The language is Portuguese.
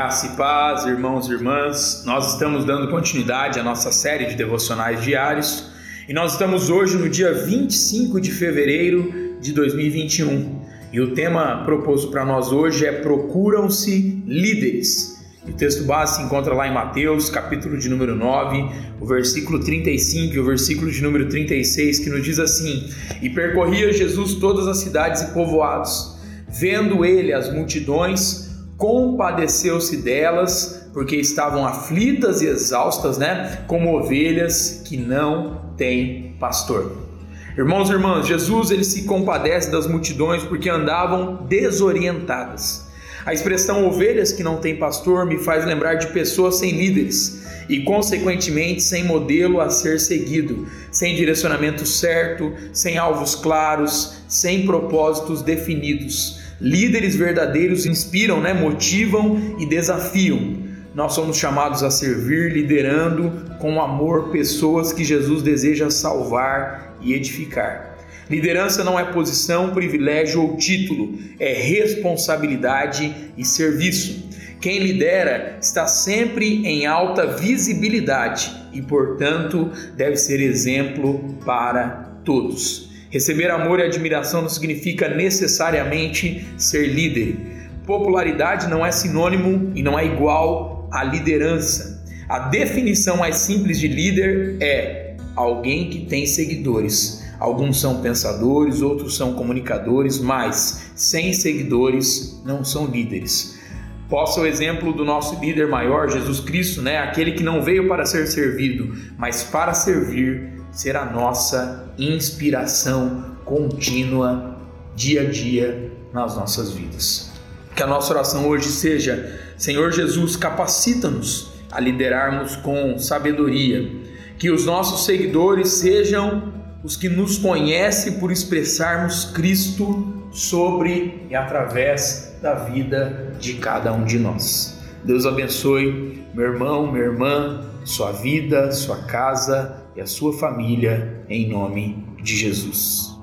Graça e paz, irmãos e irmãs. Nós estamos dando continuidade à nossa série de devocionais diários e nós estamos hoje no dia 25 de fevereiro de 2021. E o tema proposto para nós hoje é Procuram-se líderes. o texto base se encontra lá em Mateus, capítulo de número 9, o versículo 35 e o versículo de número 36, que nos diz assim: E percorria Jesus todas as cidades e povoados, vendo ele as multidões, compadeceu-se delas, porque estavam aflitas e exaustas, né? Como ovelhas que não têm pastor. Irmãos e irmãs, Jesus ele se compadece das multidões porque andavam desorientadas. A expressão ovelhas que não têm pastor me faz lembrar de pessoas sem líderes e, consequentemente, sem modelo a ser seguido, sem direcionamento certo, sem alvos claros, sem propósitos definidos. Líderes verdadeiros inspiram, né, motivam e desafiam. Nós somos chamados a servir, liderando com amor pessoas que Jesus deseja salvar e edificar. Liderança não é posição, privilégio ou título, é responsabilidade e serviço. Quem lidera está sempre em alta visibilidade e, portanto, deve ser exemplo para todos. Receber amor e admiração não significa necessariamente ser líder. Popularidade não é sinônimo e não é igual à liderança. A definição mais simples de líder é alguém que tem seguidores. Alguns são pensadores, outros são comunicadores, mas sem seguidores não são líderes. Posso o exemplo do nosso líder maior, Jesus Cristo, né? Aquele que não veio para ser servido, mas para servir ser a nossa inspiração contínua, dia a dia, nas nossas vidas. Que a nossa oração hoje seja: Senhor Jesus, capacita-nos a liderarmos com sabedoria, que os nossos seguidores sejam os que nos conhecem por expressarmos Cristo sobre e através da vida de cada um de nós. Deus abençoe meu irmão, minha irmã, sua vida, sua casa e a sua família, em nome de Jesus.